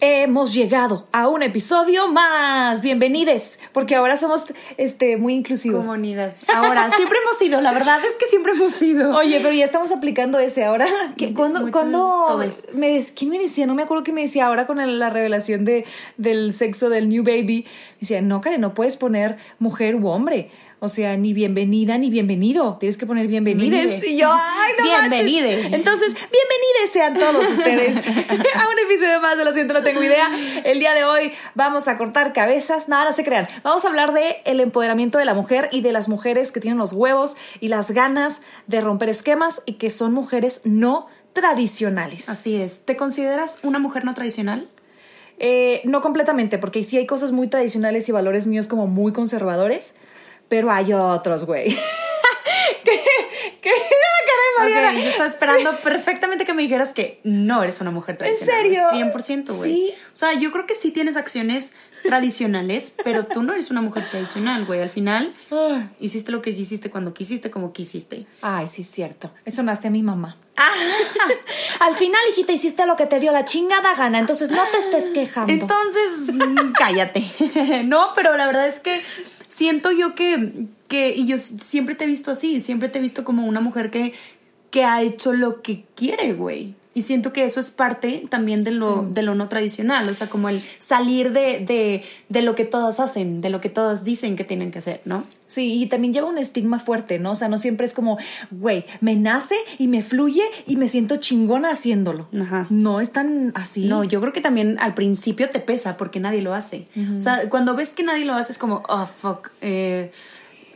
Hemos llegado a un episodio más. Bienvenides, porque ahora somos este muy inclusivos. Comunidad. Ahora, siempre hemos sido, la verdad es que siempre hemos sido. Oye, pero ya estamos aplicando ese ahora. ¿Qué- ¿Cuándo? Todos. me, ¿Quién me decía? No me acuerdo qué me decía ahora con la revelación de, del sexo del new baby. Me decía, no, Karen, no puedes poner mujer u hombre. O sea, ni bienvenida ni bienvenido. Tienes que poner bienvenides. Bienvenide. Y yo, ay, no Bienvenide. manches. Entonces, bienvenides sean todos ustedes a un episodio más de Lo siento, no tengo idea. El día de hoy vamos a cortar cabezas. Nada, no se crean. Vamos a hablar de el empoderamiento de la mujer y de las mujeres que tienen los huevos y las ganas de romper esquemas y que son mujeres no tradicionales. Así es. ¿Te consideras una mujer no tradicional? Eh, no completamente, porque sí hay cosas muy tradicionales y valores míos como muy conservadores, pero hay otros, güey. ¿Qué? ¿Qué? La cara de Mariana. Yo estaba esperando perfectamente que me dijeras que no eres una mujer tradicional. serio? 100%, güey. Sí. O sea, yo creo que sí tienes acciones tradicionales, pero tú no eres una mujer tradicional, güey. Al final, hiciste lo que quisiste cuando quisiste, como quisiste. Ay, sí, es cierto. Eso naste a mi mamá. Al final, hijita, hiciste lo que te dio la chingada gana, entonces no te estés quejando. Entonces, mm, cállate. no, pero la verdad es que siento yo que, que, y yo siempre te he visto así, siempre te he visto como una mujer que, que ha hecho lo que quiere, güey. Y siento que eso es parte también de lo, Sí. de lo no tradicional, o sea, como el salir de, de, de lo que todas hacen, de lo que todas dicen que tienen que hacer, ¿no? Sí, y también lleva un estigma fuerte, ¿no? O sea, no siempre es como, güey, me nace y me fluye y me siento chingona haciéndolo. Ajá. No es tan así. No, yo creo que también al principio te pesa porque nadie lo hace. O sea, cuando ves que nadie lo hace es como, oh, fuck, eh,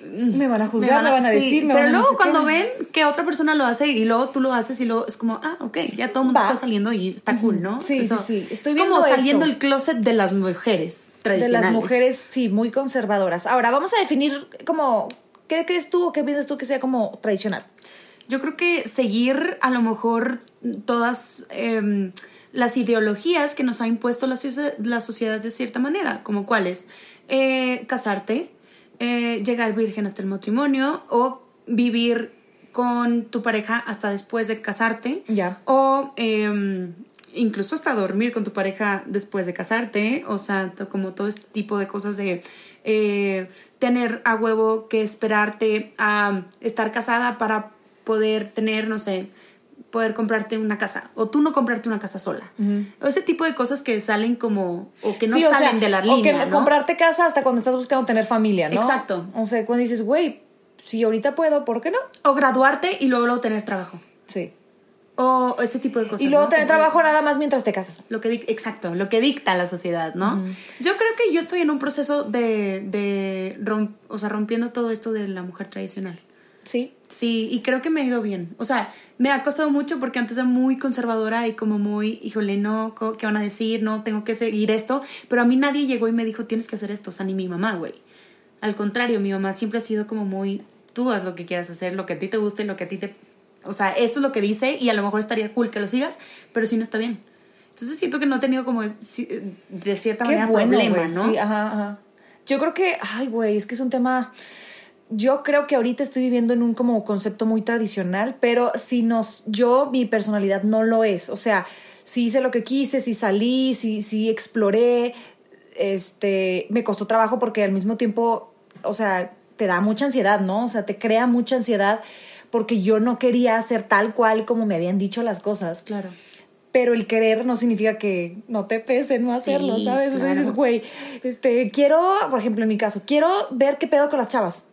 me van a juzgar, me van a, decir, me pero van a no luego sé qué. cuando ven que otra persona lo hace y luego tú lo haces y luego es como, ah, ok, ya todo el mundo Va. está saliendo y está cool, ¿no? Sí, sí, sí. Estoy es viendo como eso. saliendo el closet de las mujeres De tradicionales. las mujeres, sí, muy conservadoras. Ahora, vamos a definir como, ¿qué crees tú o qué piensas tú que sea como tradicional? Yo creo que seguir a lo mejor todas em, las ideologías que nos ha impuesto la, la sociedad de cierta manera, como cuáles, Eh, casarte, eh, llegar virgen hasta el matrimonio o vivir con tu pareja hasta después de casarte Ya. o em, incluso hasta dormir con tu pareja después de casarte, o sea, como todo este tipo de cosas de eh, tener a huevo que esperarte a estar casada para poder tener, no sé, poder comprarte una casa o tú no comprarte una casa sola. O ese tipo de cosas que salen como o que no Sí, o salen sea, de la o que línea, ¿no? comprarte casa hasta cuando estás buscando tener familia, ¿no? Exacto. O sea, cuando dices, güey, si ahorita puedo, ¿por qué no? o graduarte y luego, luego tener trabajo. Sí. O ese tipo de cosas. Y luego ¿no? tener trabajo nada más mientras te casas. Lo que exacto, lo que dicta la sociedad, ¿no? Yo creo que yo estoy en un proceso de, de rom- o sea, rompiendo todo esto de la mujer tradicional. Sí. Sí, y creo que me ha ido bien. O sea, me ha costado mucho porque antes era muy conservadora y como muy, híjole, no, ¿qué van a decir? No, tengo que seguir esto. Pero a mí nadie llegó y me dijo, tienes que hacer esto. O sea, ni mi mamá, güey. Al contrario, mi mamá siempre ha sido como muy, tú haz lo que quieras hacer, lo que a ti te guste, lo que a ti te... O sea, esto es lo que dice y a lo mejor estaría cool que lo sigas, pero si no está bien. Entonces siento que no he tenido como de cierta Qué manera bueno, problema, ¿no? Sí, ajá, ajá. Yo creo que, ay, güey, es que es un tema. Yo creo que ahorita estoy viviendo en un como concepto muy tradicional, pero si nos, yo, mi personalidad no lo es. O sea, si hice lo que quise, si salí, si, si exploré, este, me costó trabajo porque al mismo tiempo, o sea, te da mucha ansiedad, ¿no? O sea, te crea mucha ansiedad porque yo no quería hacer tal cual como me habían dicho las cosas. Claro. Pero el querer no significa que no te pese no hacerlo, Sí, ¿sabes? O sea, dices, güey, este, quiero, por ejemplo, en mi caso, quiero ver qué pedo con las chavas.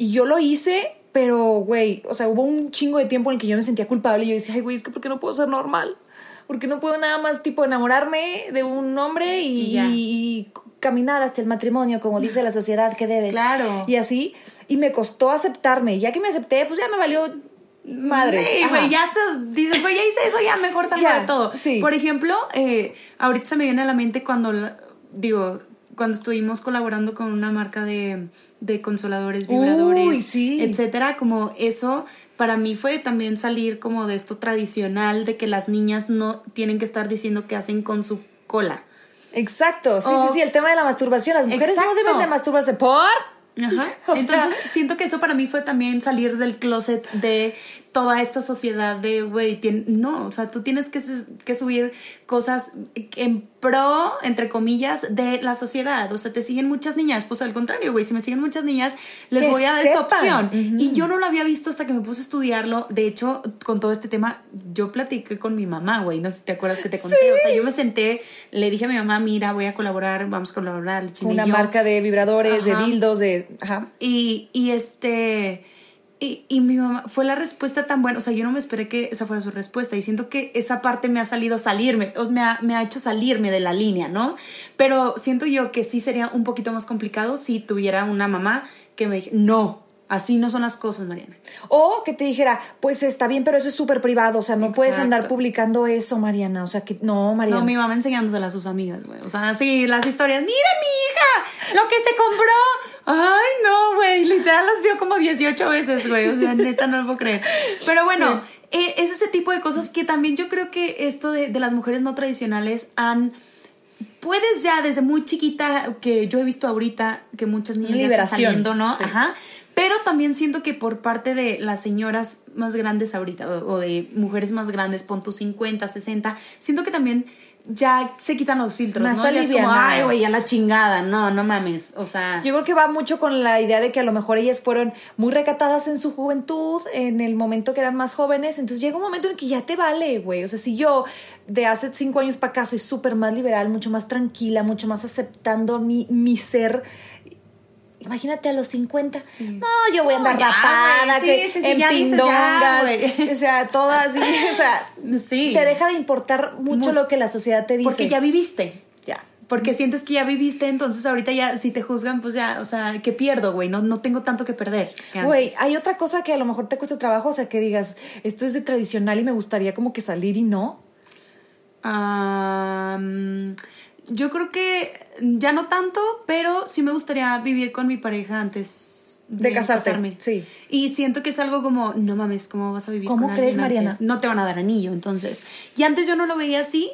Y yo lo hice, pero, güey, o sea, hubo un chingo de tiempo en el que yo me sentía culpable y yo decía, ay, güey, es que ¿por qué no puedo ser normal? Porque no puedo nada más, tipo, enamorarme de un hombre y, Y ya. y caminar hacia el matrimonio, como dice la sociedad que debes. Claro. Y así. Y me costó aceptarme. Ya que me acepté, pues ya me valió madres. Sí, güey, ya estás, dices, güey, ya hice eso, ya mejor salgo de todo. sí. Por ejemplo, eh, ahorita se me viene a la mente cuando, digo, cuando estuvimos colaborando con una marca de, de consoladores, Uy, vibradores, sí. etcétera, como eso para mí fue también salir como de esto tradicional de que las niñas no tienen que estar diciendo qué hacen con su cola. Exacto, sí, O- sí, sí, el tema de la masturbación. Las mujeres no deben de masturbarse por... Ajá. O sea- Entonces, siento que eso para mí fue también salir del closet de toda esta sociedad de, güey, no, o sea, tú tienes que, que subir cosas en pro, entre comillas, de la sociedad. O sea, te siguen muchas niñas. Pues al contrario, güey, si me siguen muchas niñas, les Que voy a dar esta opción. Y yo no lo había visto hasta que me puse a estudiarlo. De hecho, con todo este tema, yo platiqué con mi mamá, güey. No sé si te acuerdas que te conté. O sea, yo me senté, le dije a mi mamá, mira, voy a colaborar, vamos a colaborar, Una marca de vibradores, Ajá. de dildos, de... Ajá. Y, y este. Y, y mi mamá, fue la respuesta tan buena, o sea, yo no me esperé que esa fuera su respuesta y siento que esa parte me ha salido a salirme, o me ha, me ha hecho salirme de la línea, ¿no? Pero siento yo que sí sería un poquito más complicado si tuviera una mamá que me dijera, no, así no son las cosas, Mariana. O que te dijera, pues está bien, pero eso es súper privado, o sea, no puedes andar publicando eso, Mariana. O sea, que no, Mariana. No, mi mamá enseñándosela a sus amigas, güey. O sea, sí, las historias. Mira, mi hija, lo que se compró. Ay, no, güey. Literal las vio como 18 veces, güey. O sea, neta, no lo puedo creer. Pero bueno, eh, es ese tipo de cosas que también yo creo que esto de, de las mujeres no tradicionales han. Puedes ya desde muy chiquita, que yo he visto ahorita que muchas niñas ya están saliendo, ¿no? sí. Ajá. Pero también siento que por parte de las señoras más grandes ahorita, o, o de mujeres más grandes, pon tus 50, 60, siento que también ya se quitan los filtros, Más ¿no? Ya es como, ay, güey, a la chingada, no, no mames, o sea... Yo creo que va mucho con la idea de que a lo mejor ellas fueron muy recatadas en su juventud, en el momento que eran más jóvenes, entonces llega un momento en que ya te vale, güey. O sea, si yo de hace cinco años para acá soy súper más liberal, mucho más tranquila, mucho más aceptando mi, mi ser. Imagínate a los 50. No, yo voy a andar No, rapada, que Sí, en ya, pindongas. o sea, todas así. O sea, Sí. te deja de importar mucho Mu- lo que la sociedad te dice. Porque ya viviste. Ya. Porque sientes que ya viviste, entonces ahorita ya, si te juzgan, pues ya, o sea, ¿qué pierdo, güey? No, no tengo tanto que perder. Güey, hay otra cosa que a lo mejor te cuesta trabajo, o sea, que digas, esto es de tradicional y me gustaría como que salir y no. Am, yo creo que ya no tanto, pero sí me gustaría vivir con mi pareja antes De casarte, casarme. sí. Y siento que es algo como, no mames, ¿cómo vas a vivir ¿Cómo con crees, alguien Mariana? antes? No te van a dar anillo, entonces. Y antes yo no lo veía así.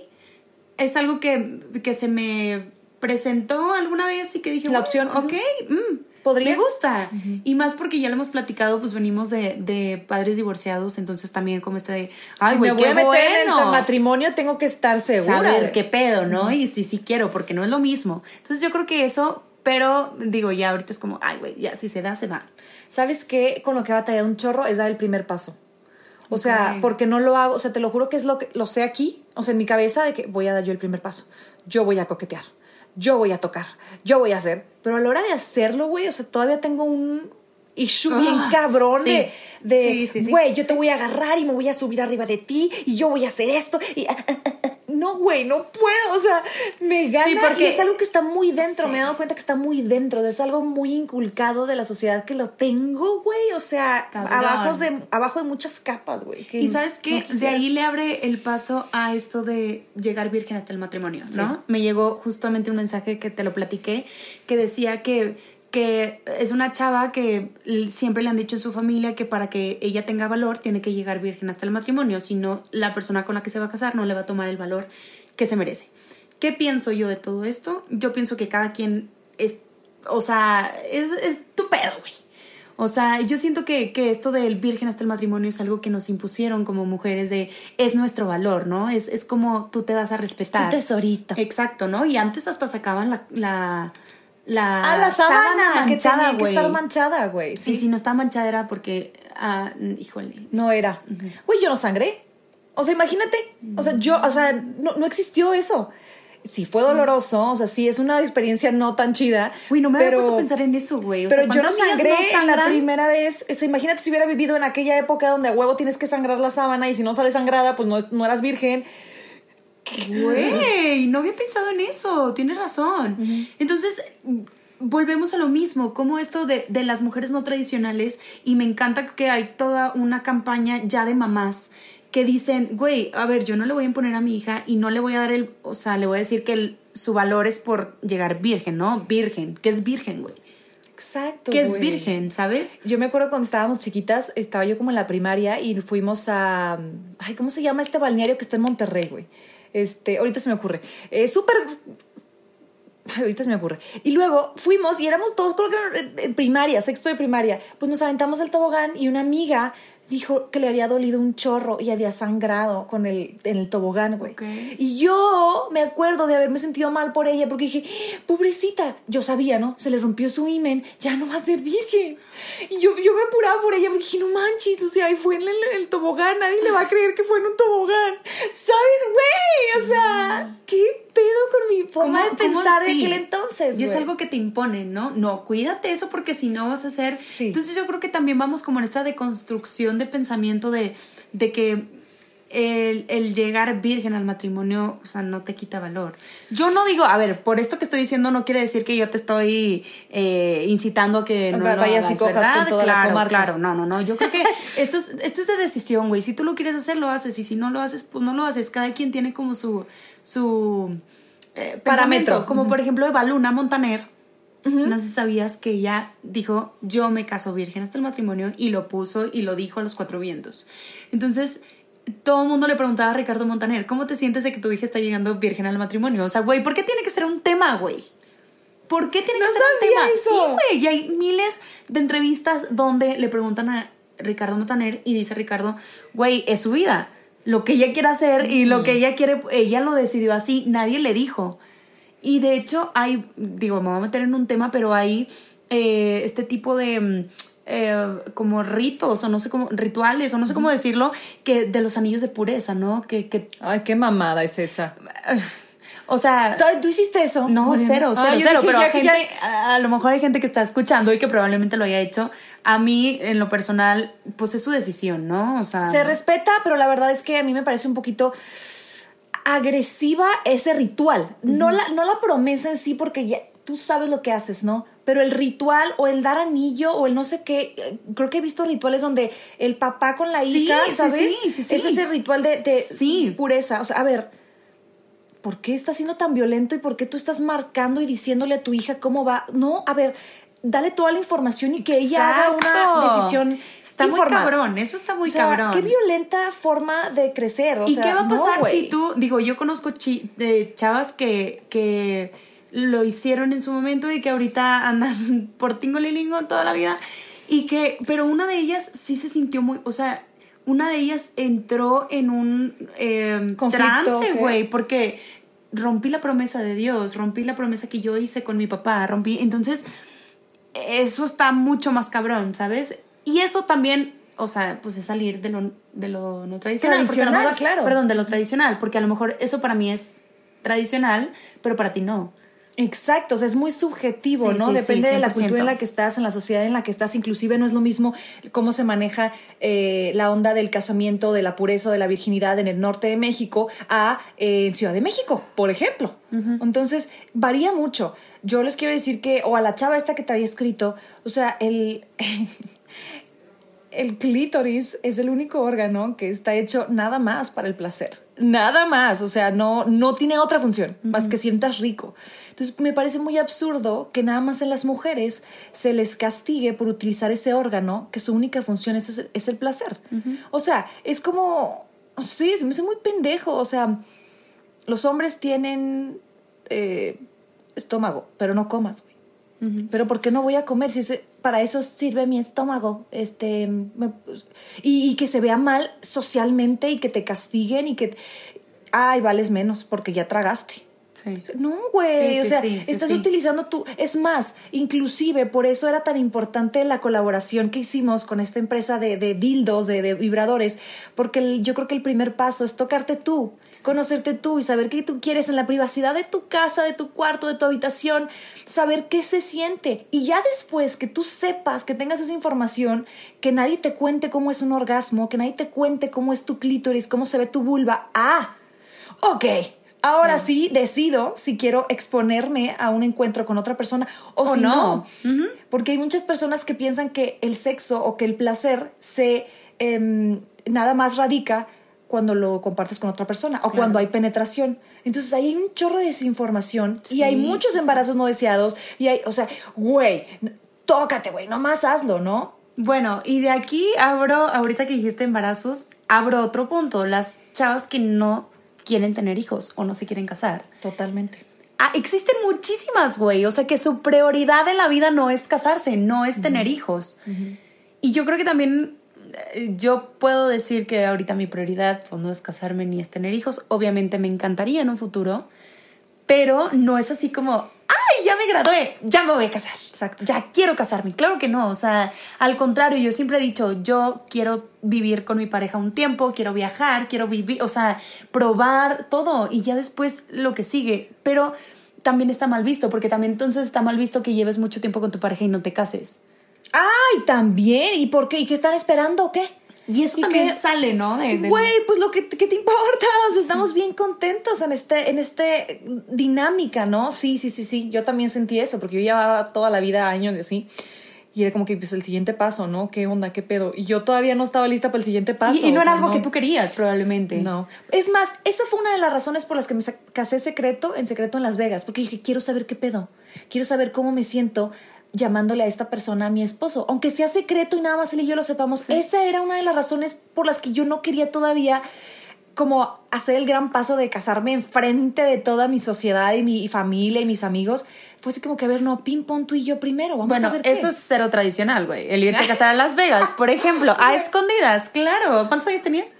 Es algo que, que se me presentó alguna vez y que dije, La "Bueno, opción, ok, mm, ¿Podría? Me gusta. Y más porque ya lo hemos platicado, pues venimos de, de padres divorciados, entonces también como este de, ay, si güey, me voy qué a meter en bueno el matrimonio, tengo que estar segura. saber qué pedo, ¿no? Y si sí quiero, porque no es lo mismo. Entonces yo creo que eso, pero digo, ya ahorita es como, ay, güey, ya si se da, se da. ¿Sabes qué? Con lo que he batallado un chorro es dar el primer paso. O sea, porque no lo hago, o sea, te lo juro que es lo que lo sé aquí, o sea, en mi cabeza de que voy a dar yo el primer paso. Yo voy a coquetear. Yo voy a tocar. Yo voy a hacer. Pero a la hora de hacerlo, güey, o sea, todavía tengo un issue bien Ah, cabrón sí. de de Sí, sí, güey, yo te voy a agarrar y me voy a subir arriba de ti y yo voy a hacer esto y ah, ah. No, güey, no puedo, o sea, me gana Sí, porque- y es algo que está muy dentro, Sí. me he dado cuenta que está muy dentro, es algo muy inculcado de la sociedad que lo tengo, güey, o sea, abajo de abajo de muchas capas, güey. que Y sabes no qué, de ahí le abre el paso a esto de llegar virgen hasta el matrimonio, ¿no? Me llegó justamente un mensaje que te lo platiqué, que decía que, que es una chava que siempre le han dicho en su familia que para que ella tenga valor tiene que llegar virgen hasta el matrimonio, si no la persona con la que se va a casar no le va a tomar el valor que se merece. ¿Qué pienso yo de todo esto? Yo pienso que cada quien es, o sea, es, es tu pedo, güey. O sea, yo siento que, que esto del virgen hasta el matrimonio es algo que nos impusieron como mujeres de es nuestro valor, ¿no? Es, es como tú te das a respetar. Tu tesorito. Exacto, ¿no? Y antes hasta sacaban la, la, la, Ah, la sábana, que tenía que estar manchada, güey. Sí. Y si no estaba manchada era porque, ah, híjole. No era. Güey, yo no sangré. O sea, imagínate. O sea, yo, o sea, no, no existió eso. sí fue doloroso, o sea, sí es una experiencia no tan chida. Uy, no me había pero- puesto a pensar en eso, güey. O pero sea, yo no ¿cuántas niñas sangré no en la primera vez. O sea, imagínate si hubiera vivido en aquella época donde a huevo tienes que sangrar la sábana y si no sale sangrada, pues no, no eras virgen. Güey, no había pensado en eso, tienes razón. Entonces, volvemos a lo mismo, como esto de, de las mujeres no tradicionales, y me encanta que hay toda una campaña ya de mamás que dicen, güey, a ver, yo no le voy a imponer a mi hija y no le voy a dar el, o sea, le voy a decir que el- su valor es por llegar virgen, ¿no? Virgen, que es virgen, güey. Exacto. Que es virgen, ¿sabes? Yo me acuerdo cuando estábamos chiquitas, estaba yo como en la primaria y fuimos a. Ay, ¿cómo se llama este balneario que está en Monterrey, güey? Este, ahorita se me ocurre. Es súper. Ahorita se me ocurre. Y luego fuimos y éramos todos, creo que en- primaria, sexto de primaria. Pues nos aventamos el tobogán y una amiga dijo que le había dolido un chorro y había sangrado con el, en el tobogán, güey. Y yo me acuerdo de haberme sentido mal por ella porque dije, pobrecita, yo sabía, ¿no? Se le rompió su imen, ya no va a ser virgen. Y yo, yo me apuraba por ella porque dije, no manches, o sea, ahí fue en el, el tobogán, nadie le va a creer que fue en un tobogán. ¿Sabes, güey? O sea, ¿qué pedo con mi forma de ¿Cómo- cómo pensar de sí? aquel entonces? Y es algo que te imponen, ¿no? No, cuídate eso porque si no vas a. Sí. Entonces yo creo que también vamos como en esta deconstrucción de pensamiento de, de que el, el llegar virgen al matrimonio, o sea, no te quita valor. Yo no digo, a ver, por esto que estoy diciendo no quiere decir que yo te estoy eh, incitando a que no vayas y hagas, cojas ¿verdad? con toda la claro, claro, no, no, no. Yo creo que esto es, esto es de decisión, güey. Si tú lo quieres hacer, lo haces. Y si no lo haces, pues no lo haces. Cada quien tiene como su, su eh, Parámetro. Como por ejemplo, Eva Luna Montaner. No sé si sabías que ella dijo, yo me caso virgen hasta el matrimonio y lo puso y lo dijo a los cuatro vientos. Entonces, todo el mundo le preguntaba a Ricardo Montaner, ¿cómo te sientes de que tu hija está llegando virgen al matrimonio? O sea, güey, ¿por qué tiene que ser un tema, güey? ¿Por qué tiene No que ser un tema? eso. Sí, güey, y hay miles de entrevistas donde le preguntan a Ricardo Montaner y dice Ricardo, güey, es su vida. Lo que ella quiere hacer y lo que ella quiere, ella lo decidió así, nadie le dijo. Y de hecho hay, digo, me voy a meter en un tema, pero hay eh, este tipo de mm, eh, como ritos o no sé cómo, rituales o no sé cómo decirlo, que de los anillos de pureza, ¿no? Que, que Ay, qué mamada es esa. o sea... ¿Tú hiciste eso? No, Mariana? cero, Ah, cero, cero. pero ya gente, ya- a, a lo mejor hay gente que está escuchando y que probablemente lo haya hecho. A mí, en lo personal, pues es su decisión, ¿no? O sea. Se respeta, pero la verdad es que a mí me parece un poquito agresiva ese ritual. no, la, no la promesa en sí, porque ya tú sabes lo que haces, ¿no? Pero el ritual o el dar anillo o el no sé qué, eh, creo que he visto rituales donde el papá con la Sí, hija, ¿sabes? sí, sí, sí. Es ese ritual de, de Sí. pureza. O sea, a ver, ¿por qué estás siendo tan violento y por qué tú estás marcando y diciéndole a tu hija cómo va? No, a ver, dale toda la información y que ella haga una decisión Está muy cabrón, eso está muy O sea, cabrón. Qué violenta forma de crecer. o ¿Y sea, qué va a pasar si tú, digo, yo conozco chi- de chavas que, que lo hicieron en su momento y que ahorita andan por tingolilingo toda la vida y que, pero una de ellas sí se sintió muy, o sea, una de ellas entró en un eh, Conflicto, trance, güey, porque rompí la promesa de Dios, rompí la promesa que yo hice con mi papá, rompí, entonces eso está mucho más cabrón, ¿sabes? Y eso también, o sea, pues es salir de lo, de lo no tradicional. porque a lo Tradicional, mejor- claro. Perdón, de lo tradicional, porque a lo mejor eso para mí es tradicional, pero para ti no. Exacto, o sea, es muy subjetivo, Sí, ¿no? sí, Depende sí, de la 100%. cultura en la que estás, en la sociedad en la que estás. Inclusive no es lo mismo cómo se maneja eh, la onda del casamiento, de la pureza o de la virginidad en el norte de México a eh, en Ciudad de México, por ejemplo. Entonces, varía mucho. Yo les quiero decir que, o a la chava esta que te había escrito, o sea, el... El clítoris es el único órgano que está hecho nada más para el placer. Nada más. O sea, no, no tiene otra función más que sientas rico. Entonces, me parece muy absurdo que nada más en las mujeres se les castigue por utilizar ese órgano que su única función es, es el placer. O sea, es como. Sí, se me hace muy pendejo. O sea, los hombres tienen eh, estómago, pero no comas, Pero ¿por qué no voy a comer si se- para eso sirve mi estómago? Este me- y, y que se vea mal socialmente y que te castiguen y que ay, vales menos porque ya tragaste. Sí. No, güey. Sí, o sea, sí, estás utilizando tu. Es más, inclusive por eso era tan importante la colaboración que hicimos con esta empresa de, de dildos, de, de vibradores, porque el- yo creo que el primer paso es tocarte tú, conocerte tú y saber qué tú quieres en la privacidad de tu casa, de tu cuarto, de tu habitación, saber qué se siente. Y ya después que tú sepas, que tengas esa información, que nadie te cuente cómo es un orgasmo, que nadie te cuente cómo es tu clítoris, cómo se ve tu vulva. Ah, ok. Ahora sí. decido si quiero exponerme a un encuentro con otra persona o, O si no. no. Porque hay muchas personas que piensan que el sexo o que el placer se em, nada más radica cuando lo compartes con otra persona o cuando hay penetración. Entonces ahí hay un chorro de desinformación y hay muchos sí. embarazos no deseados y hay, o sea, güey, tócate, güey, nomás hazlo, ¿no? Bueno, y de aquí abro, ahorita que dijiste embarazos, abro otro punto. Las chavas que no quieren tener hijos o no se quieren casar. Totalmente. Ah, existen muchísimas, güey. O sea, que su prioridad en la vida no es casarse, no es tener hijos. Y yo creo que también eh, yo puedo decir que ahorita mi prioridad pues, no es casarme ni es tener hijos. Obviamente me encantaría en un futuro, pero no es así como, me gradué, ya me voy a casar. Exacto. Ya quiero casarme. Claro que no. O sea, al contrario, yo siempre he dicho, yo quiero vivir con mi pareja un tiempo, quiero viajar, quiero vivir, o sea, probar todo y ya después lo que sigue. Pero también está mal visto, porque también entonces está mal visto que lleves mucho tiempo con tu pareja y no te cases. Ay, también. ¿Y por qué? ¿Y qué están esperando o qué? Y eso ¿Y también qué? sale, ¿no? De- Güey, pues lo que, ¿qué te importa? O sea, estamos bien contentos en este, en este dinámica, ¿no? Sí, sí, sí, sí. Yo también sentí eso, porque yo llevaba toda la vida años de así. Y era como que, pues, el siguiente paso, ¿no? ¿Qué onda? ¿Qué pedo? Y yo todavía no estaba lista para el siguiente paso. y, y no era sea, algo que tú querías, probablemente. No. Es más, esa fue una de las razones por las que me casé secreto, en secreto en Las Vegas, porque dije, quiero saber qué pedo. Quiero saber cómo me siento llamándole a esta persona a mi esposo, aunque sea secreto y nada más él y yo lo sepamos. Esa era una de las razones por las que yo no quería todavía como hacer el gran paso de casarme enfrente de toda mi sociedad y mi familia y mis amigos. Fue así como que, a ver, no, ping pong tú y yo primero, vamos Bueno, a ver qué. eso es cero tradicional, güey. El irte a casar a Las Vegas, por ejemplo, a escondidas, claro. ¿Cuántos años tenías?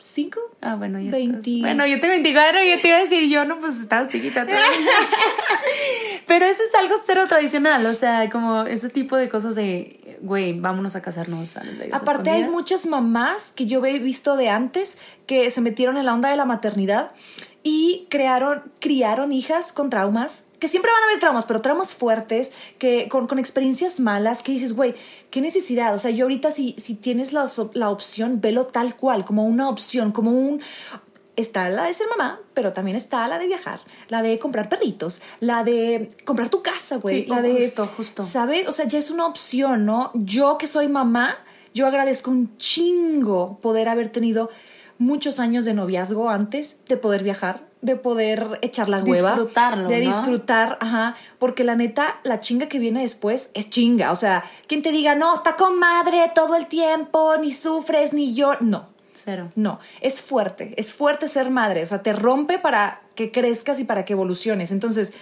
25. Ah, bueno, ya 20. estás- Bueno, yo tengo 24 y yo te iba a decir, yo no, pues estabas chiquita todavía. Pero eso es algo cero tradicional, o sea, como ese tipo de cosas de, güey, vámonos a casarnos a. Aparte hay muchas mamás que yo he visto de antes que se metieron en la onda de la maternidad y crearon, criaron hijas con traumas, que siempre van a haber traumas, pero traumas fuertes, que con, con experiencias malas, que dices, güey, qué necesidad. O sea, yo ahorita si, si tienes la, la opción, velo tal cual, como una opción, como un... Está la de ser mamá, pero también está la de viajar, la de comprar perritos, la de comprar tu casa, güey, Sí, la de justo, justo. ¿Sabes? O sea, ya es una opción, ¿no? Yo que soy mamá, yo agradezco un chingo poder haber tenido muchos años de noviazgo antes de poder viajar, de poder echar la hueva. Disfrutarlo, De ¿no? disfrutar, ajá. Porque la neta, la chinga que viene después es chinga. O sea, quien te diga, no, está con madre todo el tiempo, ni sufres, ni yo. No. Cero. No, es fuerte, es fuerte ser madre, o sea, te rompe para que crezcas y para que evoluciones. Entonces,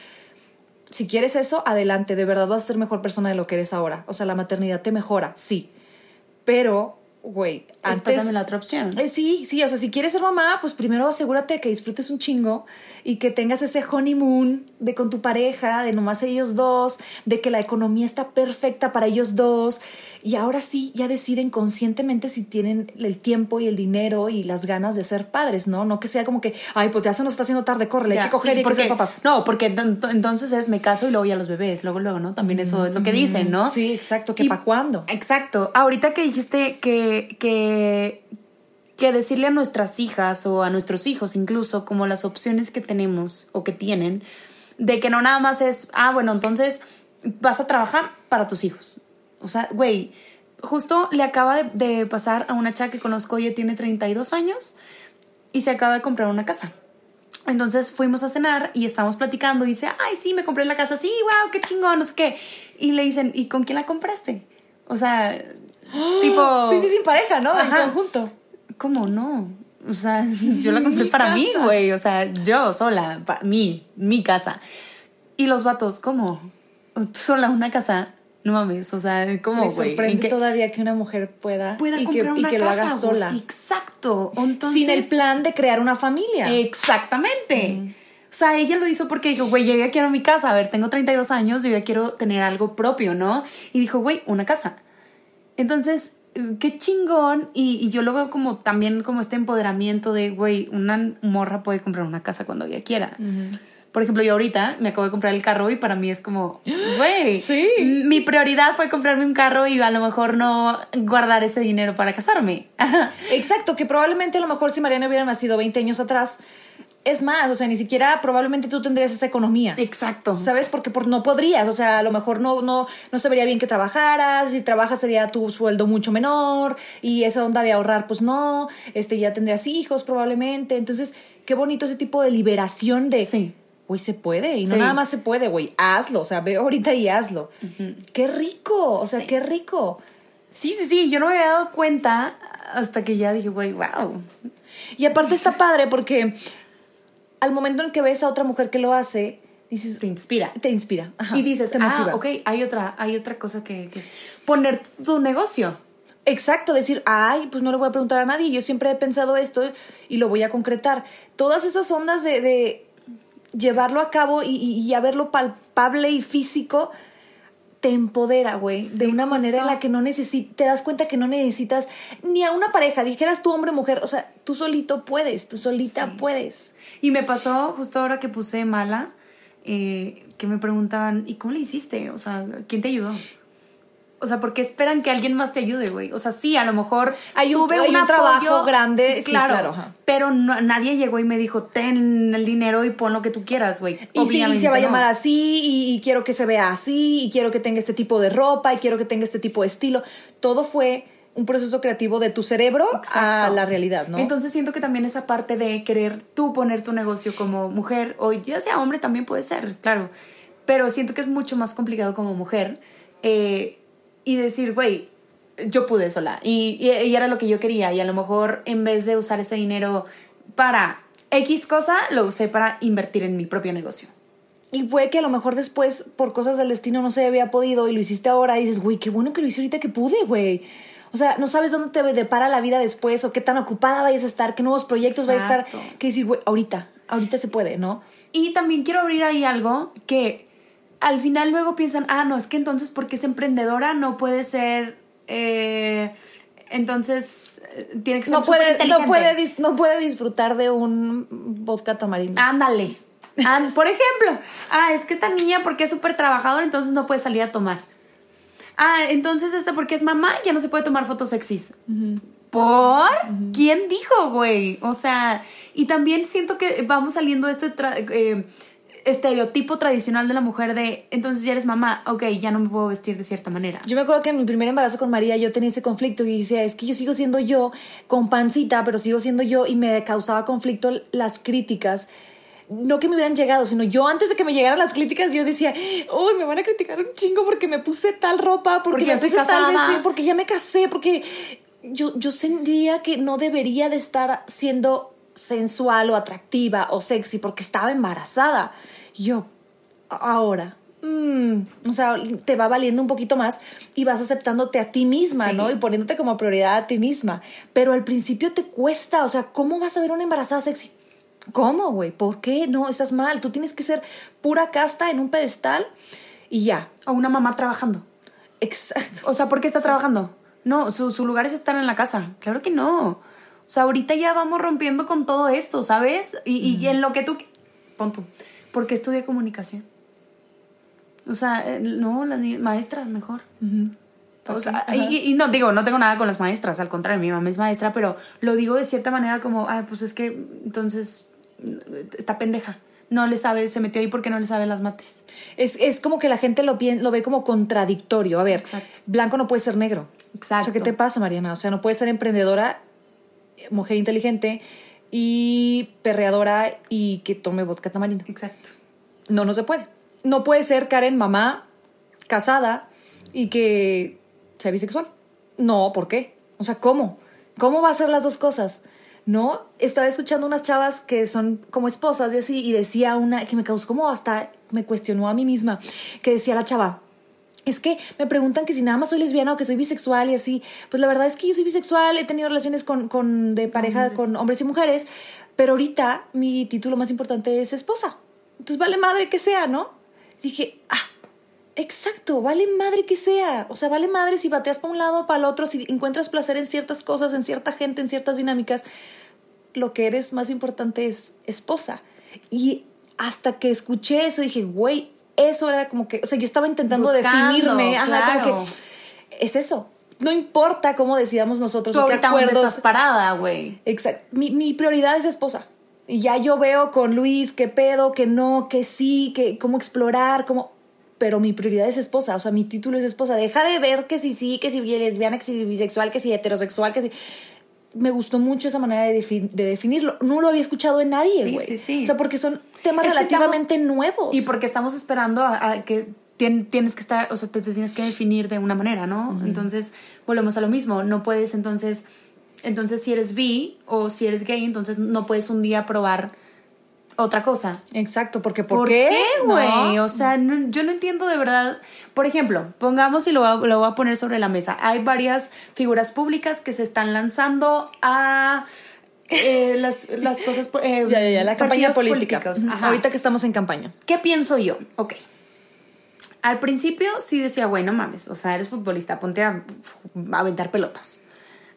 si quieres eso, adelante, de verdad vas a ser mejor persona de lo que eres ahora. O sea, la maternidad te mejora, sí. Pero, güey, Está antes... también la otra opción. Eh, sí, sí, o sea, si quieres ser mamá, pues primero asegúrate de que disfrutes un chingo y que tengas ese honeymoon de con tu pareja, de nomás ellos dos, de que la economía está perfecta para ellos dos. Y ahora sí, ya deciden conscientemente si tienen el tiempo y el dinero y las ganas de ser padres, ¿no? No que sea como que, ay, pues ya se nos está haciendo tarde, córrele, hay que coger sí, y hay que porque- ser papás. No, porque ent- entonces es me caso y luego ya los bebés, luego, luego, ¿no? También eso es lo que dicen, ¿no? Sí, exacto, que Y- pa' cuándo. Exacto. Ahorita que dijiste que, que, que decirle a nuestras hijas o a nuestros hijos incluso como las opciones que tenemos o que tienen, de que no nada más es, ah, bueno, entonces vas a trabajar para tus hijos. O sea, güey, justo le acaba de, pasar a una chava que conozco, ella tiene 32 años y se acaba de comprar una casa. Entonces fuimos a cenar y estábamos platicando y dice, ay, sí, me compré la casa, sí, wow, qué chingón, no sé qué. Y le dicen, ¿y con quién la compraste? O sea, tipo... Sí, sí, sin pareja, ¿no? En Ajá. conjunto. ¿Cómo no? O sea, yo la compré para mí, güey. O sea, yo sola, para mí, mi casa. Y los vatos, ¿cómo? ¿Tú sola una casa? No mames, o sea, ¿cómo, Me güey? ¿En sorprende qué todavía que una mujer pueda, pueda y que, comprar y una que lo casa, haga güey? sola. Exacto. Entonces, Sin el plan de crear una familia. Exactamente. O sea, ella lo hizo porque dijo, güey, yo ya quiero mi casa. A ver, tengo 32 años, yo ya quiero tener algo propio, ¿no? Y dijo, güey, una casa. Entonces, qué chingón. Y, y yo lo veo como también como este empoderamiento de, güey, una morra puede comprar una casa cuando ella quiera. Por ejemplo, yo ahorita me acabo de comprar el carro y para mí es como, güey, Sí. mi prioridad fue comprarme un carro y a lo mejor no guardar ese dinero para casarme. Exacto, que probablemente a lo mejor si Mariana hubiera nacido 20 años atrás, es más, o sea, ni siquiera probablemente tú tendrías esa economía. Exacto. ¿Sabes? Porque por, no podrías, o sea, a lo mejor no, no, no se vería bien que trabajaras, si trabajas sería tu sueldo mucho menor, y esa onda de ahorrar, pues no, este, ya tendrías hijos probablemente. Entonces, qué bonito ese tipo de liberación de, Sí. güey, se puede, y no Sí. nada más se puede, güey, hazlo, o sea, ve ahorita y hazlo. Qué rico, o sea, Sí. qué rico. Sí, sí, sí, yo no me había dado cuenta hasta que ya dije, güey, wow. Y aparte está padre porque al momento en que ves a otra mujer que lo hace, dices, Te inspira. te inspira. Ajá, y dices, te ah, ok, hay otra, hay otra cosa que, que poner tu negocio. Exacto, decir, ay, pues no le voy a preguntar a nadie, yo siempre he pensado esto y lo voy a concretar. Todas esas ondas de, de llevarlo a cabo y, y, y a verlo palpable y físico, te empodera, güey, Sí, de una manera en la que no necesitas, te das cuenta que no necesitas ni a una pareja, dijeras tú hombre o mujer, o sea, tú solito puedes, tú solita Sí. puedes. Y me pasó justo ahora que puse mala, eh, que me preguntaban, ¿y cómo le hiciste? O sea, ¿quién te ayudó? O sea, porque esperan que alguien más te ayude, güey. O sea, sí, a lo mejor Hay un- hay un apoyo, trabajo grande, sí, claro, pero no- nadie llegó y me dijo, ten el dinero y pon lo que tú quieras, güey. Y sí, y se va a no. llamar así, y, y quiero que se vea así, y quiero que tenga este tipo de ropa, y quiero que tenga este tipo de estilo. Todo fue un proceso creativo de tu cerebro a la realidad, ¿no? Entonces siento que también esa parte de querer tú poner tu negocio como mujer, o ya sea hombre también puede ser, claro, pero siento que es mucho más complicado como mujer eh, y decir, güey, yo pude sola y, y, y era lo que yo quería y a lo mejor en vez de usar ese dinero para X cosa, lo usé para invertir en mi propio negocio. Y puede que a lo mejor después, por cosas del destino, no se había podido y lo hiciste ahora y dices, güey, qué bueno que lo hice ahorita que pude, güey. O sea, no sabes dónde te depara la vida después o qué tan ocupada vayas a estar, qué nuevos proyectos vayas a estar. Exacto. Que decir, güey, ahorita, ahorita se puede, ¿no? Y también quiero abrir ahí algo que al final luego piensan, ah, no, es que entonces porque es emprendedora no puede ser, eh, entonces eh, tiene que ser No puede, no puede disfrutar de un vodka tamarindo. Ándale. Ah, por ejemplo, ah, es que esta niña porque es súper trabajadora, entonces no puede salir a tomar. Ah, entonces esta porque es mamá ya no se puede tomar fotos sexys. ¿Por? ¿Quién dijo, güey? O sea, y también siento que vamos saliendo de este tra- eh, estereotipo tradicional de la mujer de, entonces ya eres mamá, ok, ya no me puedo vestir de cierta manera. Yo me acuerdo que en mi primer embarazo con María yo tenía ese conflicto y decía, es que yo sigo siendo yo con pancita, pero sigo siendo yo y me causaba conflicto las críticas. No que me hubieran llegado, sino yo antes de que me llegaran las críticas yo decía, uy, me van a criticar un chingo porque me puse tal ropa, porque, Porque me ya puse tal casada. vestido, porque ya me casé, porque yo, yo sentía que no debería de estar siendo sensual o atractiva o sexy porque estaba embarazada. Y yo, ahora, mm, o sea, te va valiendo un poquito más y vas aceptándote a ti misma, Sí. ¿no? Y poniéndote como prioridad a ti misma. Pero al principio te cuesta, o sea, ¿cómo vas a ver una embarazada sexy? ¿Cómo, güey? ¿Por qué? No, estás mal. Tú tienes que ser pura casta en un pedestal y ya. O una mamá trabajando. Exacto. O sea, ¿por qué está trabajando? No, su, su lugar es estar en la casa. Claro que no. O sea, ahorita ya vamos rompiendo con todo esto, ¿sabes? Y, y en lo que tú... Pon tú. ¿Por qué estudia comunicación? O sea, eh, no, las maestras mejor. O sea, y, no digo, no tengo nada con las maestras, al contrario, mi mamá es maestra, pero lo digo de cierta manera como, ay, pues es que entonces está pendeja. No le sabe, se metió ahí porque no le sabe las mates. Es, es como que la gente lo, lo ve como contradictorio. A ver, Exacto. blanco no puede ser negro. Exacto. O sea, ¿qué te pasa, Mariana? O sea, no puedes ser emprendedora, mujer inteligente y perreadora y que tome vodka tamarindo. Exacto. No, no se puede. No puede ser Karen, mamá, casada y que sea bisexual. No, ¿por qué? O sea, ¿cómo? ¿Cómo va a ser las dos cosas? No, estaba escuchando unas chavas que son como esposas y así, y decía una que me causó como hasta, me cuestionó a mí misma, que decía la chava, es que me preguntan que si nada más soy lesbiana o que soy bisexual y así. Pues la verdad es que yo soy bisexual, he tenido relaciones con, con de pareja con hombres y mujeres, pero ahorita mi título más importante es esposa. Entonces vale madre que sea, ¿no? Dije, ah, exacto, vale madre que sea. O sea, vale madre si bateas para un lado o para el otro, si encuentras placer en ciertas cosas, en cierta gente, en ciertas dinámicas. Lo que eres más importante es esposa. Y hasta que escuché eso dije, güey, eso era como que, o sea, yo estaba intentando Buscando, definirme, ajá, claro. como que es eso. No importa cómo decidamos nosotros Tú o qué acuerdos. estás parada, güey. Exacto. Mi, mi prioridad es esposa. Y ya yo veo con Luis qué pedo, que no, que sí, que cómo explorar, cómo. Pero mi prioridad es esposa, o sea, mi título es esposa. Deja de ver que si sí, que si lesbiana, que si bisexual, que si heterosexual, que si. Me gustó mucho esa manera de, de definirlo. No lo había escuchado en nadie, Sí, güey. sí, sí. O sea, porque son temas Es relativamente estamos- nuevos. Y porque estamos esperando a, a que tien- tienes que estar, o sea, te, te tienes que definir de una manera, ¿no? Entonces, volvemos a lo mismo. No puedes entonces, entonces si eres bi o si eres gay, entonces no puedes un día probar otra cosa. Exacto, porque ¿por, ¿Por qué? güey? ¿No? O sea, no- yo no entiendo de verdad. Por ejemplo, pongamos y lo voy, a, lo voy a poner sobre la mesa. Hay varias figuras públicas que se están lanzando a eh, las, las cosas. eh, Ya, ya, ya, la campaña política. Ahorita que estamos en campaña. ¿Qué pienso yo? Ok. Al principio sí decía, güey, no mames, o sea, eres futbolista, ponte a, a aventar pelotas.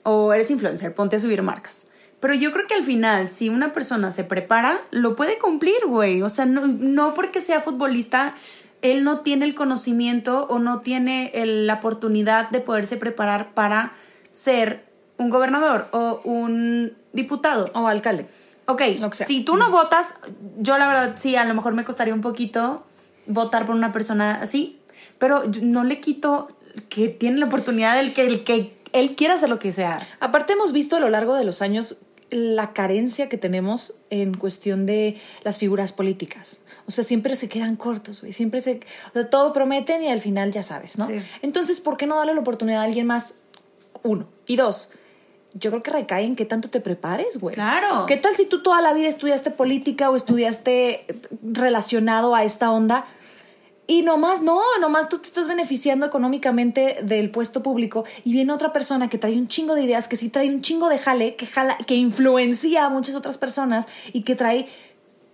O eres influencer, ponte a subir marcas. Pero yo creo que al final, si una persona se prepara, lo puede cumplir, güey. O sea, no, no porque sea futbolista, él no tiene el conocimiento o no tiene el- la oportunidad de poderse preparar para ser un gobernador o un diputado. O alcalde. Ok, si tú no votas, yo la verdad sí, a lo mejor me costaría un poquito votar por una persona así, pero no le quito que tiene la oportunidad del que, el que él quiera hacer lo que sea. Aparte hemos visto a lo largo de los años la carencia que tenemos en cuestión de las figuras políticas. O sea, siempre se quedan cortos, güey. Siempre se... O sea, todo prometen y al final ya sabes, ¿no? Sí. Entonces, ¿por qué no darle la oportunidad a alguien más? Uno. Y dos, yo creo que recae en qué tanto te prepares, güey. Claro. ¿Qué tal si tú toda la vida estudiaste política o estudiaste relacionado a esta onda? Y nomás, no, nomás tú te estás beneficiando económicamente del puesto público y viene otra persona que trae un chingo de ideas, que sí trae un chingo de jale, que jala, que influencia a muchas otras personas y que trae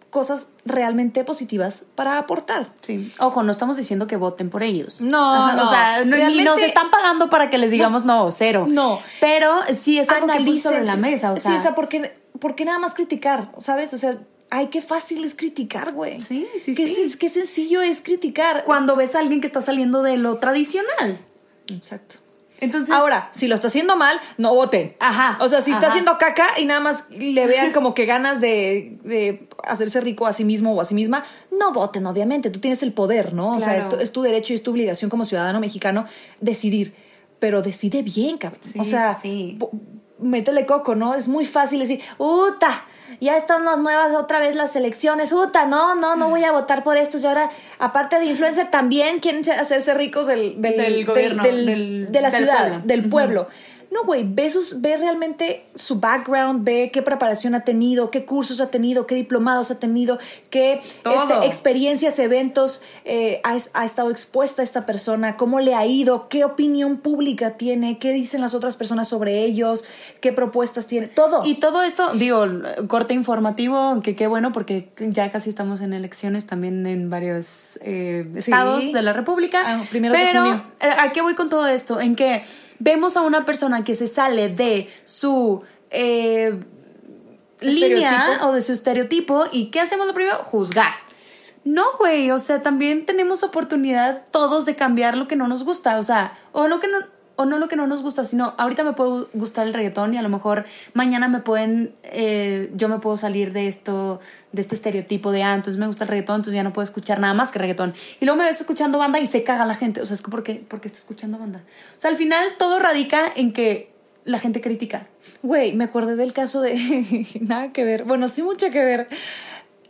cosas realmente positivas para aportar. Sí. Ojo, no estamos diciendo que voten por ellos. No, no. O sea, no- ni nos están pagando para que les digamos no, cero. No. Pero sí es algo que sobre Analicen- la mesa, o sea. Sí, o sea, ¿por qué, por qué nada más criticar? ¿Sabes? O sea, ay, qué fácil es criticar, güey. Sí, sí, qué, sí. sen- Qué sencillo es criticar. cuando ves a alguien que está saliendo de lo tradicional. Exacto. Entonces. Ahora, si lo está haciendo mal, no voten. Ajá, O sea, si está ajá. haciendo caca y nada más le vean como que ganas de, de hacerse rico a sí mismo o a sí misma, no voten, obviamente. Tú tienes el poder, ¿no? O sea, Claro. es tu, es tu derecho y es tu obligación como ciudadano mexicano decidir. Pero decide bien, cabrón. Sí, o sea, sí, métele coco, ¿no? Es muy fácil decir, ¡Uta! Ya están las nuevas otra vez las elecciones. ¡Uta! No, no, no voy a votar por estos. Y ahora, aparte de influencer, también quieren hacerse ricos del, del, Del gobierno, del- de la ciudad, pueblo. del pueblo. No, güey, ve, sus- ve realmente su background, ve qué preparación ha tenido, qué cursos ha tenido, qué diplomados ha tenido, qué este, experiencias, eventos eh, ha, ha estado expuesta esta persona, cómo le ha ido, qué opinión pública tiene, qué dicen las otras personas sobre ellos, qué propuestas tiene, todo. Y todo esto, digo, corte informativo, que qué bueno porque ya casi estamos en elecciones también en varios eh, estados de la República. Ah, primeros de Pero, junio. eh, ¿a qué voy con todo esto? En que vemos a una persona que se sale de su eh, línea o de su estereotipo y ¿qué hacemos lo primero? Juzgar. No, güey, o sea, también tenemos oportunidad todos de cambiar lo que no nos gusta, o sea, o lo que no o no lo que no nos gusta, sino ahorita me puede gustar el reggaetón y a lo mejor mañana me pueden, eh, yo me puedo salir de esto, de este estereotipo de, ah, entonces me gusta el reggaetón, entonces ya no puedo escuchar nada más que reggaetón. Y luego me ves escuchando banda y se caga la gente, o sea, es que ¿por qué? Porque está escuchando banda. O sea, al final todo radica en que la gente critica. Güey, me acordé del caso de. Nada que ver. Bueno, sí, mucho que ver.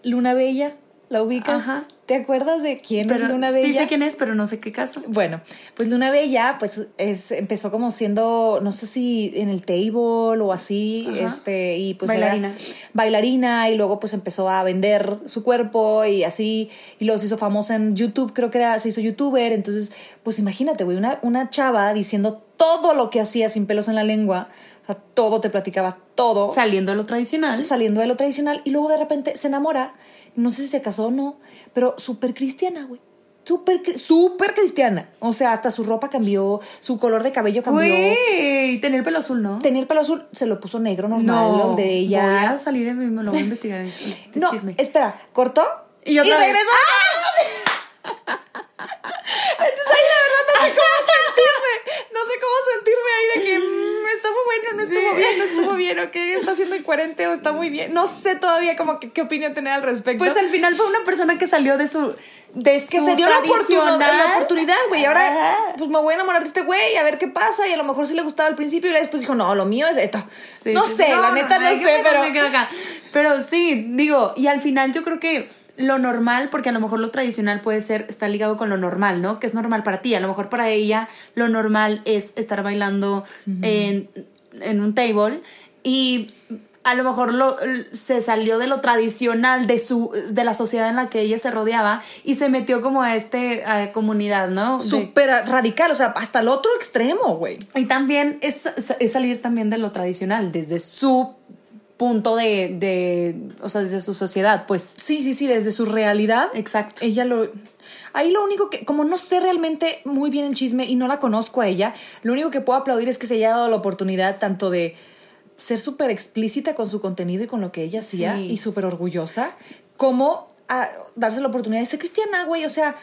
Luna Bella ¿La ubicas? Ajá. ¿Te acuerdas de quién es Pero- Luna Bella? Sí sé quién es, pero no sé qué caso. Bueno, pues Luna Bella, pues es, empezó como siendo, no sé si en el table o así, Ajá. este, y pues era Bailarina. bailarina, y luego pues empezó a vender su cuerpo y así, y luego se hizo famosa en YouTube, creo que era, se hizo youtuber, entonces, pues imagínate, güey, una, una chava diciendo todo lo que hacía sin pelos en la lengua, o sea, todo te platicaba, todo Saliendo de lo tradicional. saliendo de lo tradicional y luego de repente se enamora, no sé si se casó o no, pero súper cristiana, güey. Súper, súper cristiana. O sea, hasta su ropa cambió, su color de cabello cambió. Güey, tener pelo azul, ¿no? Tenía el pelo azul, se lo puso negro normal, lo de Voy ella. a salir me lo voy a investigar. en No, chisme. espera, cortó Y otra vez. regresó. Entonces ahí la verdad no sé cómo sentirme. No sé cómo sentirme ahí de que mm, está muy bueno, no estuvo bien, no estuvo bien, o que está siendo incoherente o está muy bien. No sé todavía como que, qué opinión tener al respecto. Pues al final fue una persona que salió de su. De que su se dio la oportunidad, tradicional. la oportunidad, güey. Ahora, Ajá. pues me voy a enamorar de este güey, a ver qué pasa. Y a lo mejor sí le gustaba al principio y después dijo, no, lo mío es esto. Sí, no sí, sé, la neta no, sé, pero. acá. Pero sí, digo, y al final yo creo que lo normal, porque a lo mejor lo tradicional puede ser, está ligado con lo normal, ¿no? Que es normal para ti. A lo mejor para ella lo normal es estar bailando en, en un table y a lo mejor lo, se salió de lo tradicional de su de la sociedad en la que ella se rodeaba y se metió como a este a comunidad, ¿no? De- Súper radical, o sea, hasta el otro extremo, güey. y también es, es salir también de lo tradicional, desde su punto de, de, o sea, desde su sociedad, pues. Sí, sí, sí, desde su realidad. Exacto. Ella lo. Ahí lo único que, como no sé realmente muy bien en chisme y no la conozco a ella, lo único que puedo aplaudir es que se haya dado la oportunidad tanto de ser súper explícita con su contenido y con lo que ella hacía Sí. y súper orgullosa, como a darse la oportunidad de ser cristiana, güey. O sea,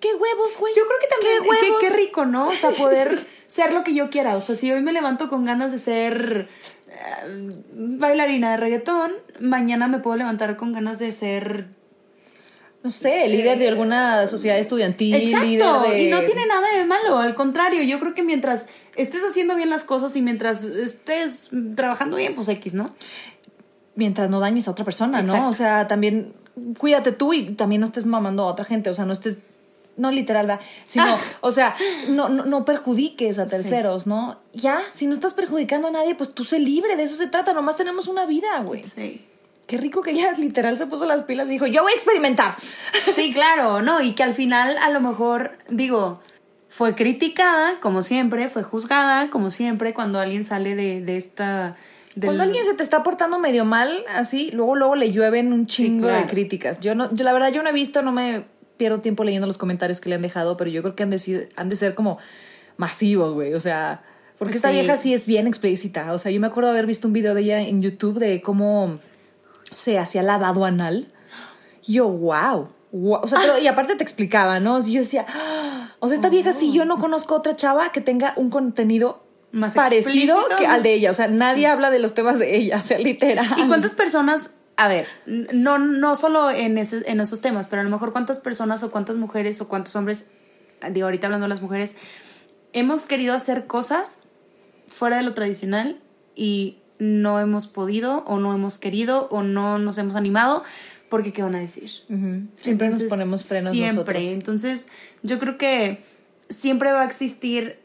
qué huevos, güey. Yo creo que también, qué huevos. qué, qué rico, ¿no? O sea, poder ser lo que yo quiera. O sea, si hoy me levanto con ganas de ser bailarina de reggaetón, mañana me puedo levantar con ganas de ser... No sé, líder de alguna sociedad estudiantil, líder Exacto. de. Y no tiene nada de malo. Al contrario, yo creo que mientras estés haciendo bien las cosas y mientras estés trabajando bien, pues X, ¿no? mientras no dañes a otra persona, ¿no? O sea, también cuídate tú y también no estés mamando a otra gente, o sea, no estés no literal, ¿verdad? sino, Ah. o sea, no, no, no perjudiques a terceros, ¿no? Ya, si no estás perjudicando a nadie, pues tú sé libre, de eso se trata, nomás tenemos una vida, güey. Sí. Qué rico que ella literal se puso las pilas y dijo, yo voy a experimentar. Sí, claro, ¿no? Y que al final, a lo mejor, digo, fue criticada, como siempre, fue juzgada, como siempre, cuando alguien sale de, de esta... del- Cuando alguien se te está portando medio mal, así, luego, luego le llueven un chingo de claro. críticas. Yo no, yo la verdad, yo no he visto, no me pierdo tiempo leyendo los comentarios que le han dejado, pero yo creo que han de, si- han de ser como masivos, güey. O sea, porque Pues esta vieja sí es bien explícita. O sea, yo me acuerdo haber visto un video de ella en YouTube de cómo se hacía lavado anal. Y Yo, wow. wow. O sea, pero- y aparte te explicaba, ¿no? Y yo decía, "Ah". o sea, esta vieja sí, yo no conozco otra chava que tenga un contenido Más parecido explícito. que al de ella. O sea, nadie habla de los temas de ella, o sea, literal. ¿Y cuántas personas, a ver, no, no solo en, ese- en esos temas, pero a lo mejor cuántas personas o cuántas mujeres o cuántos hombres, digo, ahorita hablando de las mujeres, hemos querido hacer cosas fuera de lo tradicional y no hemos podido o no hemos querido o no nos hemos animado porque qué van a decir. Siempre nos Entonces, ponemos frenos siempre. nosotros. Entonces, yo creo que siempre va a existir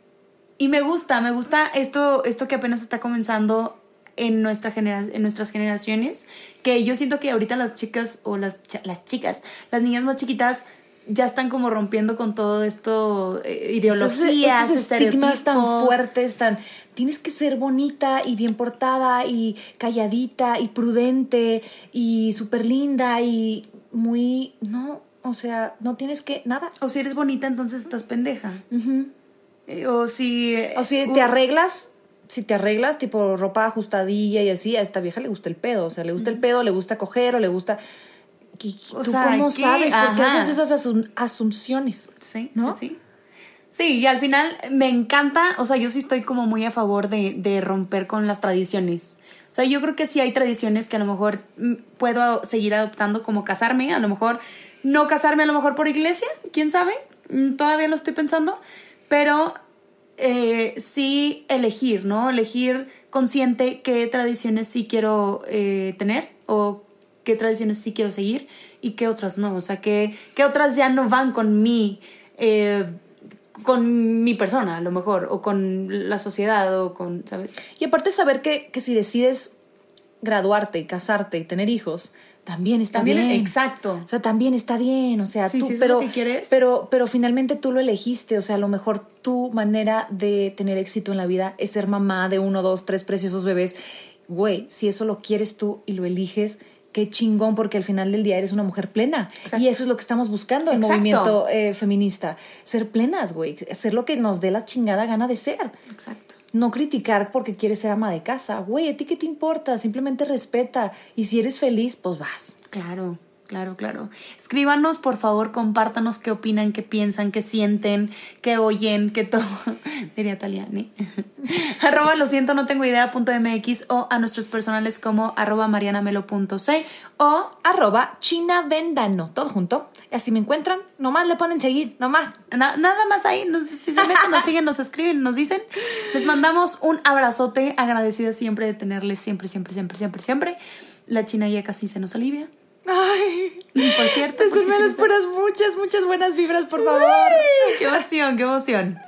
y me gusta, me gusta esto esto que apenas está comenzando en nuestra genera en nuestras generaciones, que yo siento que ahorita las chicas o las las chicas, las niñas más chiquitas ya están como rompiendo con todo esto eh, ideologías, estos, estos estigmas tan fuertes, tan tienes que ser bonita y bien portada y calladita y prudente y súper linda y muy no, o sea, no tienes que nada. O si eres bonita, entonces estás pendeja. Eh, O si O si te arreglas, si te arreglas tipo ropa ajustadilla y así, a esta vieja le gusta el pedo, o sea, le gusta el pedo, le gusta coger o le gusta ¿Qué- O ¿Tú sea, cómo ¿qué? sabes? ¿Por qué haces esas asum- asunciones? Sí, ¿No? sí, sí. Sí, y al final me encanta, o sea, yo sí estoy como muy a favor de, de romper con las tradiciones. O sea, yo creo que sí hay tradiciones que a lo mejor mm, puedo seguir adoptando como casarme, a lo mejor no casarme a lo mejor por iglesia, quién sabe, Mm, todavía lo estoy pensando, pero eh, sí elegir, ¿no? Elegir consciente qué tradiciones sí quiero eh, tener o qué tradiciones sí quiero seguir y qué otras no. O sea, qué, qué otras ya no van con mi, eh, con mi persona, a lo mejor, o con la sociedad, o con, ¿sabes? Y aparte saber que, que si decides graduarte, casarte y tener hijos, también está También, bien. exacto. O sea, también está bien, o sea, Sí, tú, pero, lo que quieres. pero, pero finalmente tú lo elegiste, o sea, a lo mejor tu manera de tener éxito en la vida es ser mamá de uno, dos, tres preciosos bebés. Güey, si eso lo quieres tú y lo eliges, qué chingón, porque al final del día eres una mujer plena. Exacto. Y eso es lo que estamos buscando en el movimiento eh, feminista. Ser plenas, güey. Ser lo que nos dé la chingada gana de ser. Exacto. No criticar porque quieres ser ama de casa. Güey, ¿a ti qué te importa? Simplemente respeta. Y si eres feliz, pues vas. Claro, claro, claro. Escríbanos, por favor, compártanos qué opinan, qué piensan, qué sienten, qué oyen, qué todo. Diría Taliani. arroba lo siento, no tengo idea, punto MX o a nuestros personales como arroba marianamelo.c o Arroba China Vendano. Todo junto. Y así me encuentran. Nomás le ponen seguir. Nomás. na- nada más ahí. Si se meten, nos siguen, nos escriben, nos dicen. Les mandamos un abrazote, agradecida siempre de tenerles siempre, siempre, siempre, siempre, siempre. La china ya casi se nos alivia. Ay. Por cierto, por si Deseenme quieren las puras muchas, muchas buenas vibras, por favor. ¡Qué emoción, qué emoción!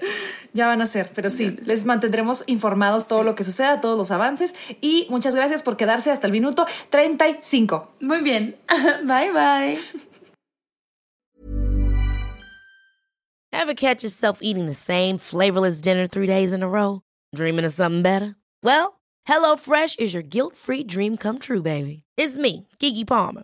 Ya van a ser, pero sí, les mantendremos informados todo lo que suceda, todos los avances. Y muchas gracias por quedarse hasta el minuto 35. Muy bien. Bye, bye. Ever catch yourself eating the same flavorless dinner three days in a row? Dreaming of something better? Well, HelloFresh is your guilt free dream come true, baby. It's me, Kiki Palmer.